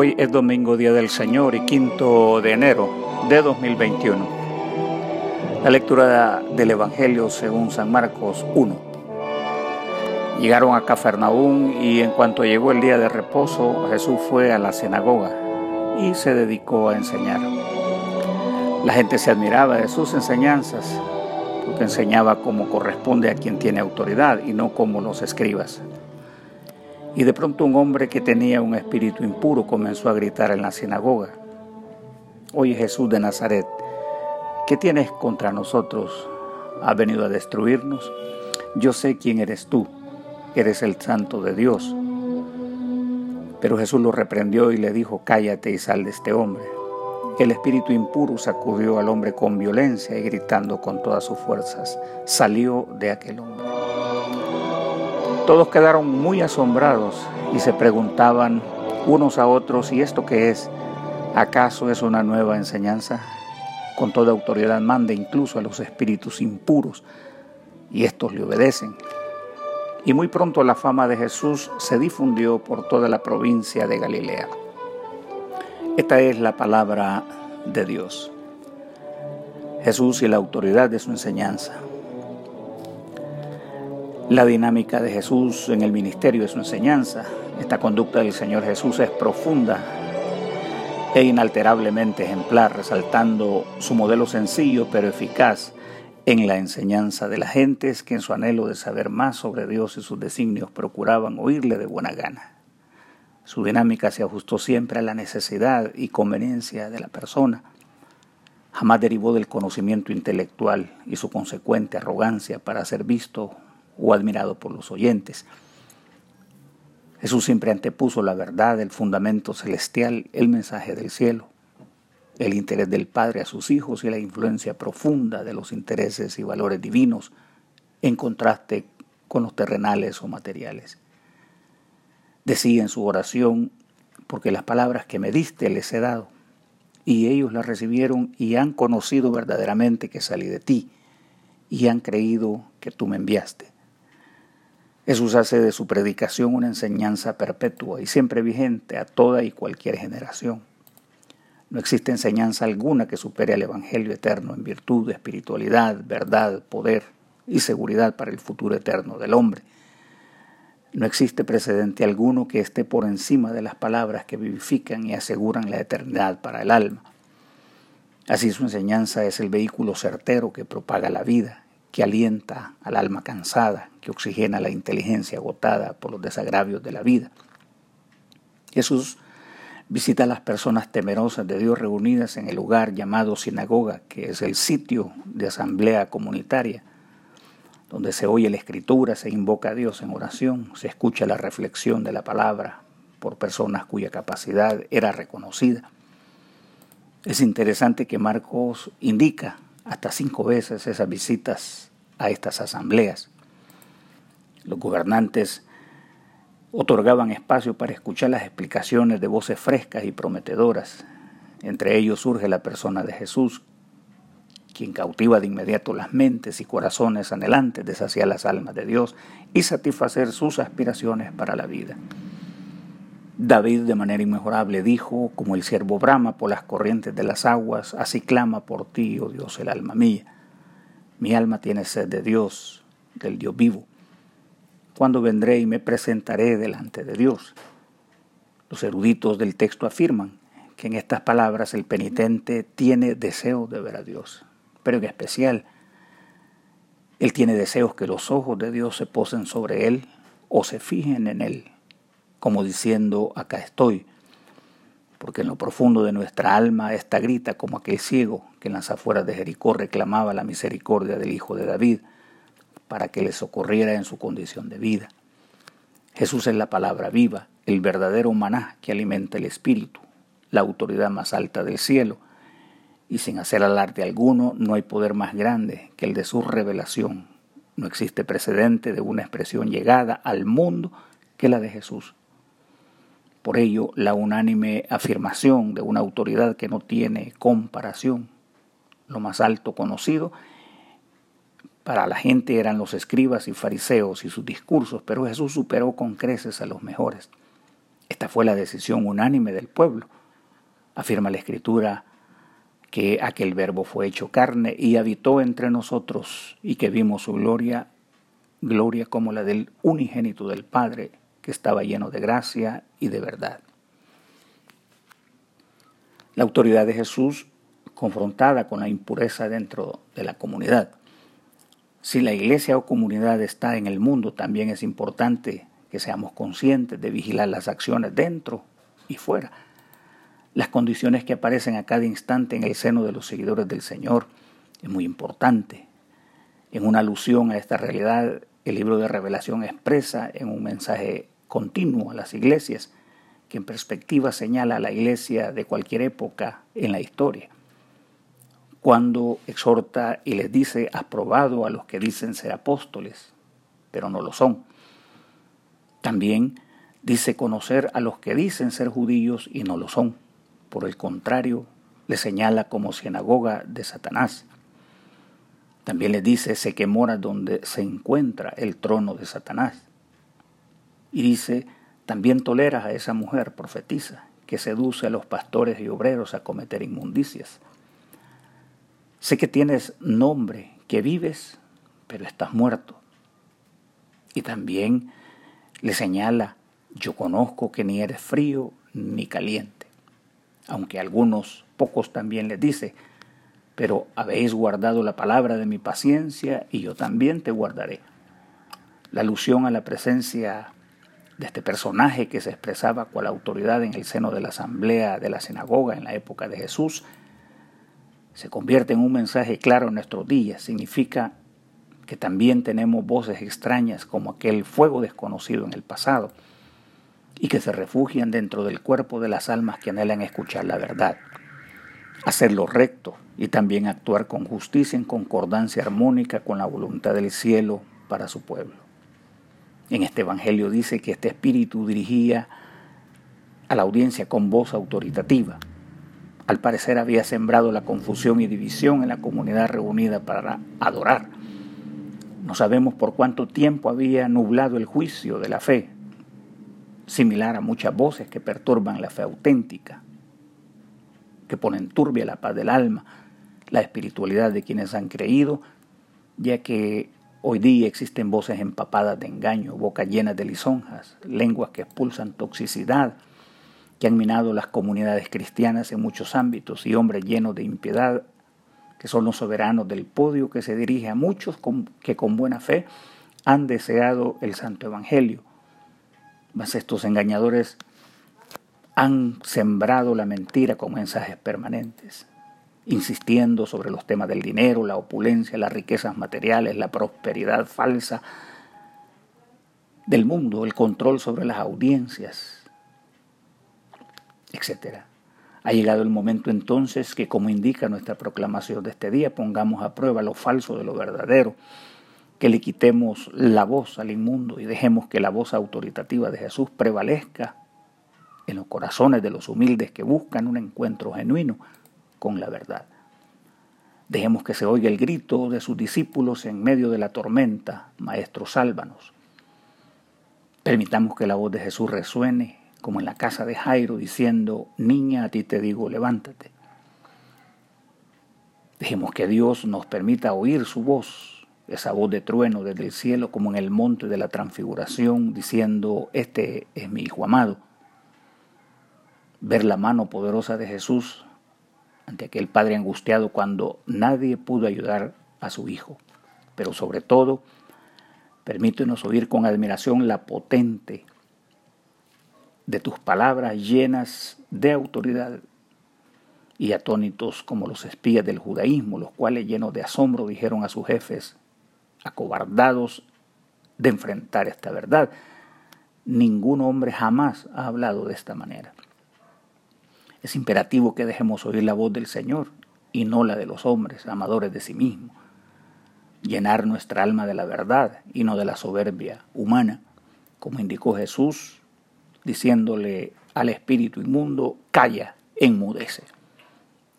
Hoy es domingo, Día del Señor y quinto de enero de 2021. La lectura del Evangelio según San Marcos 1. Llegaron a Cafarnaún y en cuanto llegó el día de reposo, Jesús fue a la sinagoga y se dedicó a enseñar. La gente se admiraba de sus enseñanzas porque enseñaba como corresponde a quien tiene autoridad y no como los escribas. Y de pronto un hombre que tenía un espíritu impuro comenzó a gritar en la sinagoga, Oye Jesús de Nazaret, ¿qué tienes contra nosotros? ¿Ha venido a destruirnos? Yo sé quién eres tú, eres el santo de Dios. Pero Jesús lo reprendió y le dijo, cállate y sal de este hombre. El espíritu impuro sacudió al hombre con violencia y gritando con todas sus fuerzas, salió de aquel hombre. Todos quedaron muy asombrados y se preguntaban unos a otros, ¿y esto qué es? ¿Acaso es una nueva enseñanza? Con toda autoridad manda incluso a los espíritus impuros y estos le obedecen. Y muy pronto la fama de Jesús se difundió por toda la provincia de Galilea. Esta es la palabra de Dios. Jesús y la autoridad de su enseñanza. La dinámica de Jesús en el ministerio de su enseñanza, esta conducta del Señor Jesús es profunda e inalterablemente ejemplar, resaltando su modelo sencillo pero eficaz en la enseñanza de las gentes que en su anhelo de saber más sobre Dios y sus designios procuraban oírle de buena gana. Su dinámica se ajustó siempre a la necesidad y conveniencia de la persona. Jamás derivó del conocimiento intelectual y su consecuente arrogancia para ser visto o admirado por los oyentes. Jesús siempre antepuso la verdad, el fundamento celestial, el mensaje del cielo, el interés del Padre a sus hijos y la influencia profunda de los intereses y valores divinos en contraste con los terrenales o materiales. Decía en su oración, porque las palabras que me diste les he dado, y ellos las recibieron y han conocido verdaderamente que salí de ti, y han creído que tú me enviaste. Jesús hace de su predicación una enseñanza perpetua y siempre vigente a toda y cualquier generación. No existe enseñanza alguna que supere al Evangelio eterno en virtud espiritualidad, verdad, poder y seguridad para el futuro eterno del hombre. No existe precedente alguno que esté por encima de las palabras que vivifican y aseguran la eternidad para el alma. Así su enseñanza es el vehículo certero que propaga la vida, que alienta al alma cansada, que oxigena la inteligencia agotada por los desagravios de la vida. Jesús visita a las personas temerosas de Dios reunidas en el lugar llamado sinagoga, que es el sitio de asamblea comunitaria, donde se oye la escritura, se invoca a Dios en oración, se escucha la reflexión de la palabra por personas cuya capacidad era reconocida. Es interesante que Marcos indica hasta cinco veces esas visitas a estas asambleas. Los gobernantes otorgaban espacio para escuchar las explicaciones de voces frescas y prometedoras. Entre ellos surge la persona de Jesús, quien cautiva de inmediato las mentes y corazones anhelantes de saciar las almas de Dios y satisfacer sus aspiraciones para la vida. David de manera inmejorable dijo, como el siervo brama por las corrientes de las aguas, así clama por ti, oh Dios, el alma mía. Mi alma tiene sed de Dios, del Dios vivo. ¿Cuándo vendré y me presentaré delante de Dios? Los eruditos del texto afirman que en estas palabras el penitente tiene deseo de ver a Dios, pero en especial, él tiene deseos que los ojos de Dios se posen sobre él o se fijen en él como diciendo, acá estoy, porque en lo profundo de nuestra alma esta grita como aquel ciego que en las afueras de Jericó reclamaba la misericordia del Hijo de David para que le socorriera en su condición de vida. Jesús es la palabra viva, el verdadero maná que alimenta el espíritu, la autoridad más alta del cielo, y sin hacer alarde alguno no hay poder más grande que el de su revelación. No existe precedente de una expresión llegada al mundo que la de Jesús. Por ello, la unánime afirmación de una autoridad que no tiene comparación, lo más alto conocido, para la gente eran los escribas y fariseos y sus discursos, pero Jesús superó con creces a los mejores. Esta fue la decisión unánime del pueblo. Afirma la Escritura que aquel verbo fue hecho carne y habitó entre nosotros y que vimos su gloria, gloria como la del unigénito del Padre, estaba lleno de gracia y de verdad. La autoridad de Jesús confrontada con la impureza dentro de la comunidad. Si la iglesia o comunidad está en el mundo, también es importante que seamos conscientes de vigilar las acciones dentro y fuera. Las condiciones que aparecen a cada instante en el seno de los seguidores del Señor es muy importante. En una alusión a esta realidad, el libro de revelación expresa en un mensaje continuo a las iglesias que en perspectiva señala a la iglesia de cualquier época en la historia cuando exhorta y les dice, aprobado a los que dicen ser apóstoles, pero no lo son. También dice conocer a los que dicen ser judíos y no lo son. Por el contrario, le señala como sinagoga de Satanás. También le dice, sé que mora donde se encuentra el trono de Satanás. Y dice, también toleras a esa mujer profetiza que seduce a los pastores y obreros a cometer inmundicias. Sé que tienes nombre, que vives, pero estás muerto. Y también le señala, yo conozco que ni eres frío ni caliente. Aunque algunos pocos también les dice, pero habéis guardado la palabra de mi paciencia y yo también te guardaré. La alusión a la presencia de este personaje que se expresaba cual autoridad en el seno de la asamblea de la sinagoga en la época de Jesús se convierte en un mensaje claro en nuestros días. Significa que también tenemos voces extrañas como aquel fuego desconocido en el pasado y que se refugian dentro del cuerpo de las almas que anhelan escuchar la verdad, hacer lo recto y también actuar con justicia en concordancia armónica con la voluntad del cielo para su pueblo. En este Evangelio dice que este espíritu dirigía a la audiencia con voz autoritativa, al parecer había sembrado la confusión y división en la comunidad reunida para adorar. No sabemos por cuánto tiempo había nublado el juicio de la fe, similar a muchas voces que perturban la fe auténtica, que ponen turbia la paz del alma, la espiritualidad de quienes han creído, ya que hoy día existen voces empapadas de engaño, bocas llenas de lisonjas, lenguas que expulsan toxicidad, que han minado las comunidades cristianas en muchos ámbitos y hombres llenos de impiedad, que son los soberanos del podio que se dirige a muchos que con buena fe han deseado el Santo Evangelio. Mas estos engañadores han sembrado la mentira con mensajes permanentes, insistiendo sobre los temas del dinero, la opulencia, las riquezas materiales, la prosperidad falsa del mundo, el control sobre las audiencias, etc. Ha llegado el momento entonces que, como indica nuestra proclamación de este día, pongamos a prueba lo falso de lo verdadero, que le quitemos la voz al inmundo y dejemos que la voz autoritativa de Jesús prevalezca en los corazones de los humildes que buscan un encuentro genuino con la verdad. Dejemos que se oiga el grito de sus discípulos en medio de la tormenta, Maestro, sálvanos. Permitamos que la voz de Jesús resuene como en la casa de Jairo, diciendo, niña, a ti te digo, levántate. Dejemos que Dios nos permita oír su voz, esa voz de trueno desde el cielo, como en el monte de la transfiguración, diciendo, este es mi Hijo amado. Ver la mano poderosa de Jesús ante aquel Padre angustiado cuando nadie pudo ayudar a su Hijo. Pero sobre todo, permítenos oír con admiración la potente de tus palabras llenas de autoridad y atónitos como los espías del judaísmo, los cuales llenos de asombro dijeron a sus jefes, acobardados de enfrentar esta verdad. Ningún hombre jamás ha hablado de esta manera. Es imperativo que dejemos oír la voz del Señor y no la de los hombres, amadores de sí mismos. Llenar nuestra alma de la verdad y no de la soberbia humana, como indicó Jesús diciéndole al espíritu inmundo, calla, enmudece.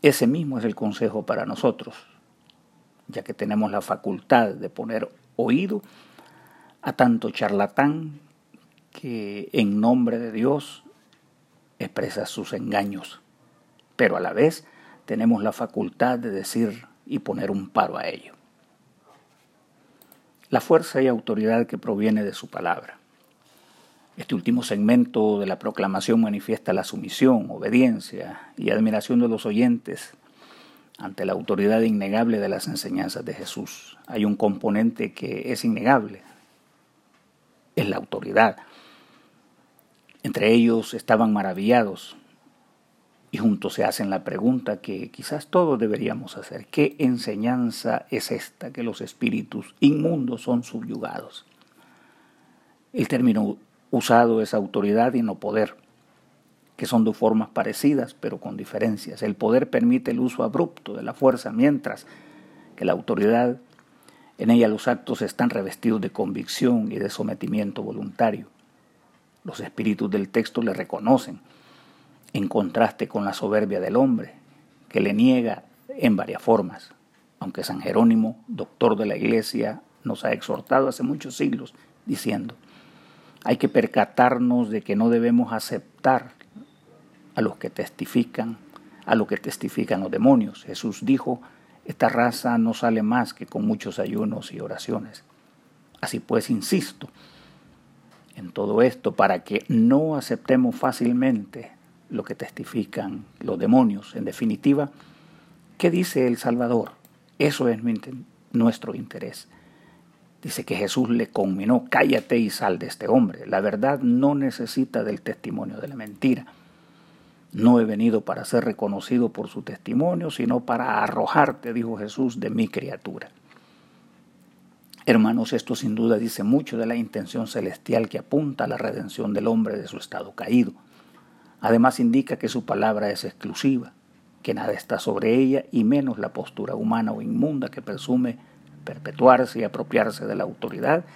Ese mismo es el consejo para nosotros, ya que tenemos la facultad de poner oído a tanto charlatán que en nombre de Dios expresa sus engaños, pero a la vez tenemos la facultad de decir y poner un paro a ello. La fuerza y autoridad que proviene de su palabra. Este último segmento de la proclamación manifiesta la sumisión, obediencia y admiración de los oyentes ante la autoridad innegable de las enseñanzas de Jesús. Hay un componente que es innegable, es la autoridad. Entre ellos estaban maravillados y juntos se hacen la pregunta que quizás todos deberíamos hacer. ¿Qué enseñanza es esta que los espíritus inmundos son subyugados? El término usado es autoridad y no poder que son dos formas parecidas pero con diferencias. El poder permite el uso abrupto de la fuerza, mientras que la autoridad, en ella los actos están revestidos de convicción y de sometimiento voluntario. Los espíritus del texto le reconocen, en contraste con la soberbia del hombre, que le niega en varias formas, aunque San Jerónimo, doctor de la Iglesia, nos ha exhortado hace muchos siglos, diciendo, hay que percatarnos de que no debemos aceptar a los que testifican, a lo que testifican los demonios. Jesús dijo, esta raza no sale más que con muchos ayunos y oraciones. Así pues, insisto en todo esto para que no aceptemos fácilmente lo que testifican los demonios. En definitiva, ¿qué dice el Salvador? Eso es nuestro interés. Dice que Jesús le conminó, cállate y sal de este hombre. La verdad no necesita del testimonio de la mentira. No he venido para ser reconocido por su testimonio, sino para arrojarte, dijo Jesús, de mi criatura. Hermanos, esto sin duda dice mucho de la intención celestial que apunta a la redención del hombre de su estado caído. Además indica que su palabra es exclusiva, que nada está sobre ella y menos la postura humana o inmunda que presume perpetuarse y apropiarse de la autoridad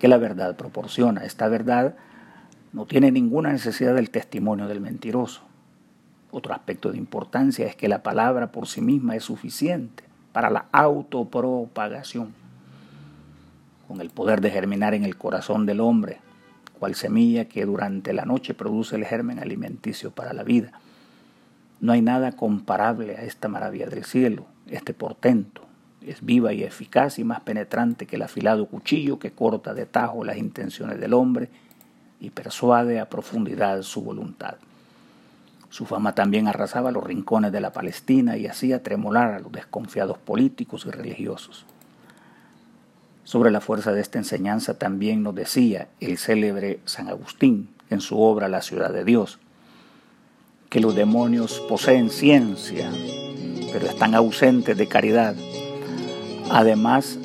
que la verdad proporciona. Esta verdad no tiene ninguna necesidad del testimonio del mentiroso. Otro aspecto de importancia es que la palabra por sí misma es suficiente para la autopropagación, con el poder de germinar en el corazón del hombre, cual semilla que durante la noche produce el germen alimenticio para la vida. No hay nada comparable a esta maravilla del cielo, este portento. Es viva y eficaz y más penetrante que el afilado cuchillo que corta de tajo las intenciones del hombre y persuade a profundidad su voluntad. Su fama también arrasaba los rincones de la Palestina y hacía tremolar a los desconfiados políticos y religiosos. Sobre la fuerza de esta enseñanza también nos decía el célebre San Agustín en su obra La ciudad de Dios, que los demonios poseen ciencia, pero están ausentes de caridad. Además,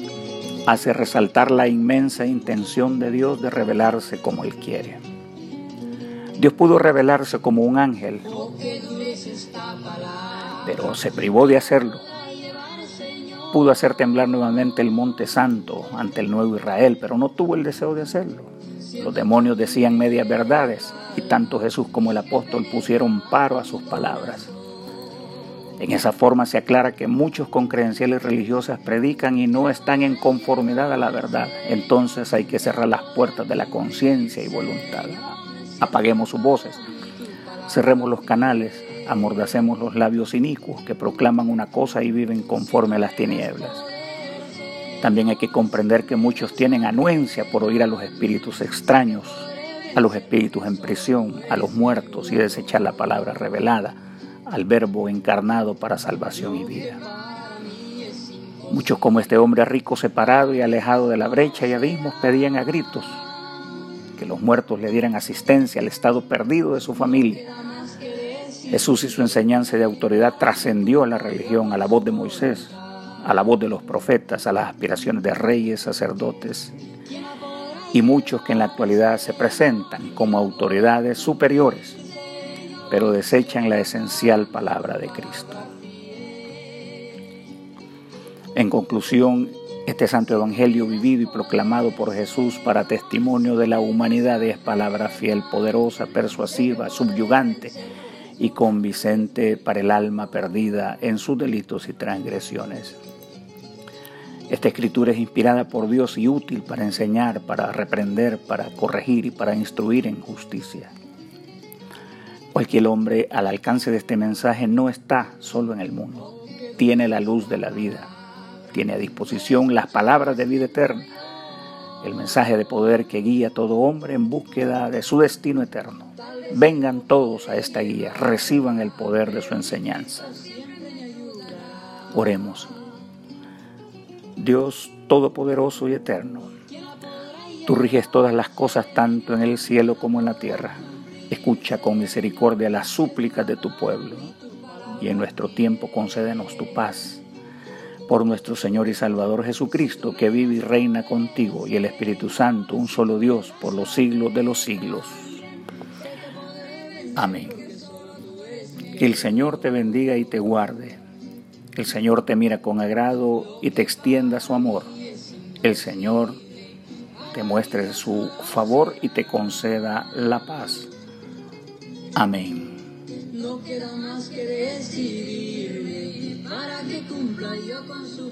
hace resaltar la inmensa intención de Dios de revelarse como Él quiere. Dios pudo revelarse como un ángel, pero se privó de hacerlo. Pudo hacer temblar nuevamente el monte santo ante el nuevo Israel, pero no tuvo el deseo de hacerlo. Los demonios decían medias verdades y tanto Jesús como el apóstol pusieron paro a sus palabras. En esa forma se aclara que muchos con credenciales religiosas predican y no están en conformidad a la verdad. Entonces hay que cerrar las puertas de la conciencia y voluntad apaguemos sus voces, cerremos los canales, amordacemos los labios inicuos que proclaman una cosa y viven conforme a las tinieblas. También hay que comprender que muchos tienen anuencia por oír a los espíritus extraños, a los espíritus en prisión, a los muertos y desechar la palabra revelada, al verbo encarnado para salvación y vida. Muchos como este hombre rico separado y alejado de la brecha y abismos pedían a gritos, que los muertos le dieran asistencia al estado perdido de su familia. Jesús y su enseñanza de autoridad trascendió a la religión, a la voz de Moisés, a la voz de los profetas, a las aspiraciones de reyes, sacerdotes y muchos que en la actualidad se presentan como autoridades superiores, pero desechan la esencial palabra de Cristo. En conclusión, este santo evangelio vivido y proclamado por Jesús para testimonio de la humanidad es palabra fiel, poderosa, persuasiva, subyugante y convincente para el alma perdida en sus delitos y transgresiones. Esta escritura es inspirada por Dios y útil para enseñar, para reprender, para corregir y para instruir en justicia. Cualquier hombre al alcance de este mensaje no está solo en el mundo. Tiene la luz de la vida. Tiene a disposición las palabras de vida eterna. El mensaje de poder que guía a todo hombre en búsqueda de su destino eterno. Vengan todos a esta guía, reciban el poder de su enseñanza. Oremos. Dios Todopoderoso y Eterno, tú riges todas las cosas tanto en el cielo como en la tierra. Escucha con misericordia las súplicas de tu pueblo y en nuestro tiempo concédenos tu paz. Por nuestro Señor y Salvador Jesucristo, que vive y reina contigo y el Espíritu Santo, un solo Dios, por los siglos de los siglos. Amén. Que el Señor te bendiga y te guarde. El Señor te mira con agrado y te extienda su amor. El Señor te muestre su favor y te conceda la paz. Amén. No queda más que decidir cumpla yo con su